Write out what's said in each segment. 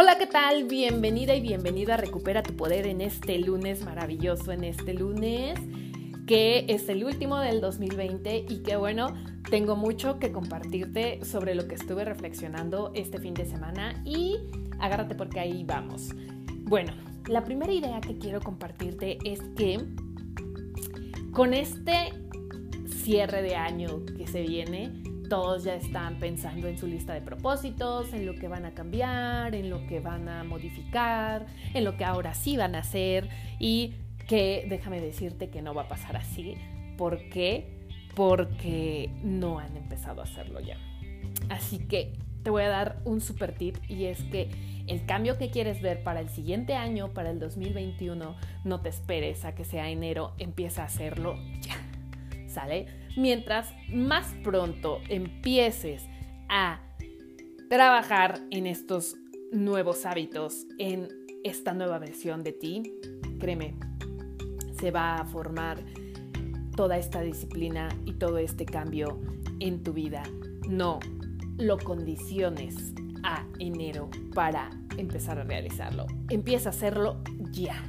Hola, ¿qué tal? Bienvenida y bienvenido a Recupera tu Poder en este lunes maravilloso, en este lunes que es el último del 2020 y que bueno, tengo mucho que compartirte sobre lo que estuve reflexionando este fin de semana y agárrate porque ahí vamos. Bueno, la primera idea que quiero compartirte es que con este cierre de año que se viene, todos ya están pensando en su lista de propósitos, en lo que van a cambiar, en lo que van a modificar, en lo que ahora sí van a hacer y que déjame decirte que no va a pasar así. ¿Por qué? Porque no han empezado a hacerlo ya. Así que te voy a dar un super tip y es que el cambio que quieres ver para el siguiente año, para el 2021, no te esperes a que sea enero, empieza a hacerlo ya. ¿Sale? Mientras más pronto empieces a trabajar en estos nuevos hábitos, en esta nueva versión de ti, créeme, se va a formar toda esta disciplina y todo este cambio en tu vida. No lo condiciones a enero para empezar a realizarlo. Empieza a hacerlo ya.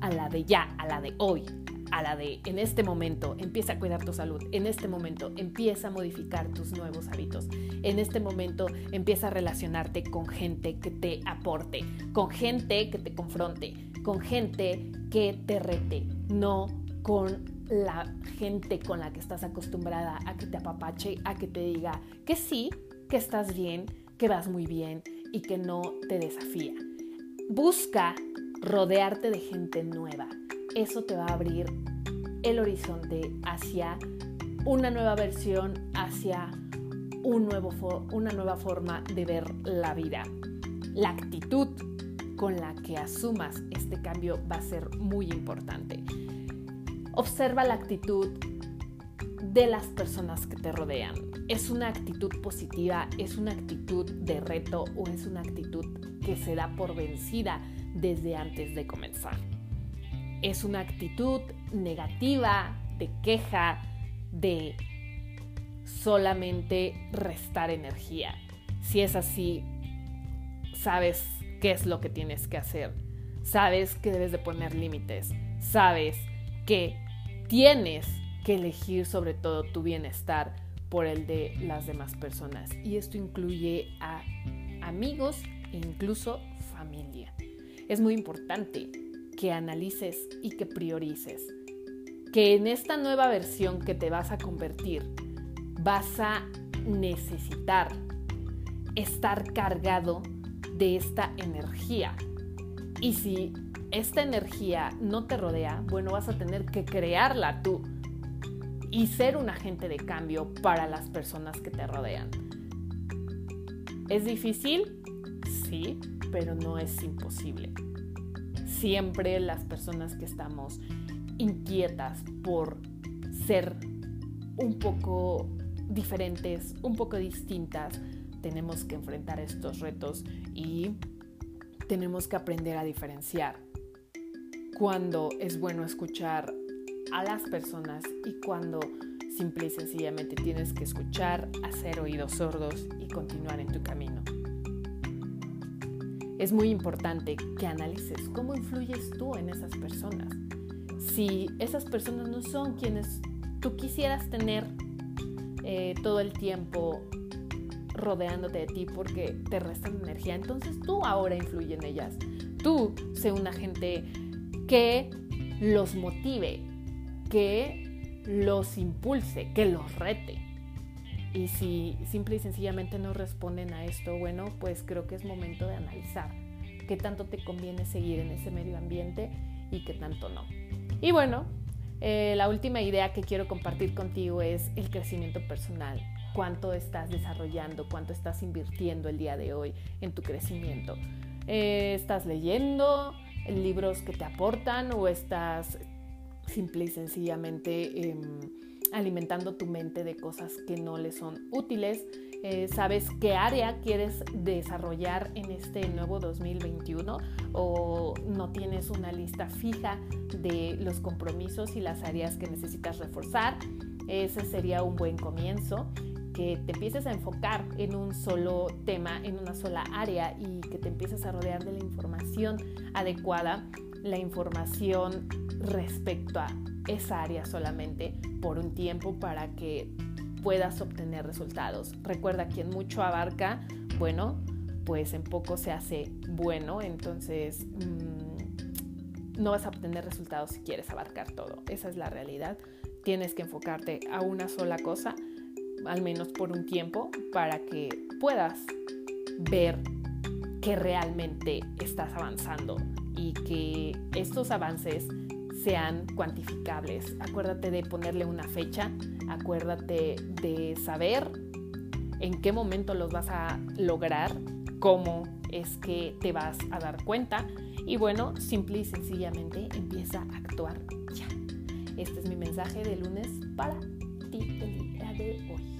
A la de ya, a la de hoy, a la de en este momento, empieza a cuidar tu salud. En este momento, empieza a modificar tus nuevos hábitos. En este momento, empieza a relacionarte con gente que te aporte, con gente que te confronte, con gente que te rete, no con la gente con la que estás acostumbrada a que te apapache, a que te diga que sí, que estás bien, que vas muy bien y que no te desafía. Busca rodearte de gente nueva. Eso te va a abrir el horizonte hacia una nueva versión, hacia un nuevo una nueva forma de ver la vida. La actitud con la que asumas este cambio va a ser muy importante. Observa la actitud de las personas que te rodean. ¿Es una actitud positiva? ¿Es una actitud de reto? ¿O es una actitud que se da por vencida desde antes de comenzar? ¿Es una actitud negativa, de queja, de solamente restar energía? Si es así, sabes qué es lo que tienes que hacer. Sabes que debes de poner límites. Sabes que tienes que elegir sobre todo tu bienestar por el de las demás personas. Y esto incluye a amigos e incluso familia. Es muy importante que analices y que priorices. Que en esta nueva versión que te vas a convertir vas a necesitar estar cargado de esta energía. Y si esta energía no te rodea, bueno, vas a tener que crearla tú y ser un agente de cambio para las personas que te rodean. ¿Es difícil? Sí, pero no es imposible. Siempre las personas que estamos inquietas por ser un poco diferentes, un poco distintas, tenemos que enfrentar estos retos y tenemos que aprender a diferenciar cuando es bueno escuchar a las personas y cuando simple y sencillamente tienes que escuchar, hacer oídos sordos y continuar en tu camino. Es muy importante que analices cómo influyes tú en esas personas. Si esas personas no son quienes tú quisieras tener eh, todo el tiempo rodeándote de ti porque te restan energía. Entonces tú ahora influye en ellas. Tú sé una gente que los motive, que los impulse, que los rete. Y si simple y sencillamente no responden a esto, bueno, pues creo que es momento de analizar qué tanto te conviene seguir en ese medio ambiente y qué tanto no. Y bueno, eh, la última idea que quiero compartir contigo es el crecimiento personal cuánto estás desarrollando, cuánto estás invirtiendo el día de hoy en tu crecimiento. Eh, ¿Estás leyendo libros que te aportan o estás simple y sencillamente em, alimentando tu mente de cosas que no le son útiles? Eh, ¿Sabes qué área quieres desarrollar en este nuevo 2021 o no tienes una lista fija de los compromisos y las áreas que necesitas reforzar? Ese sería un buen comienzo que te empieces a enfocar en un solo tema, en una sola área y que te empieces a rodear de la información adecuada, la información respecto a esa área solamente por un tiempo para que puedas obtener resultados. Recuerda, quien mucho abarca, bueno, pues en poco se hace bueno, entonces mm, no vas a obtener resultados si quieres abarcar todo. Esa es la realidad. Tienes que enfocarte a una sola cosa, al menos por un tiempo, para que puedas ver que realmente estás avanzando y que estos avances sean cuantificables. Acuérdate de ponerle una fecha, acuérdate de saber en qué momento los vas a lograr, cómo es que te vas a dar cuenta y bueno, simple y sencillamente empieza a actuar ya. Este es mi mensaje de lunes para ti el día de hoy.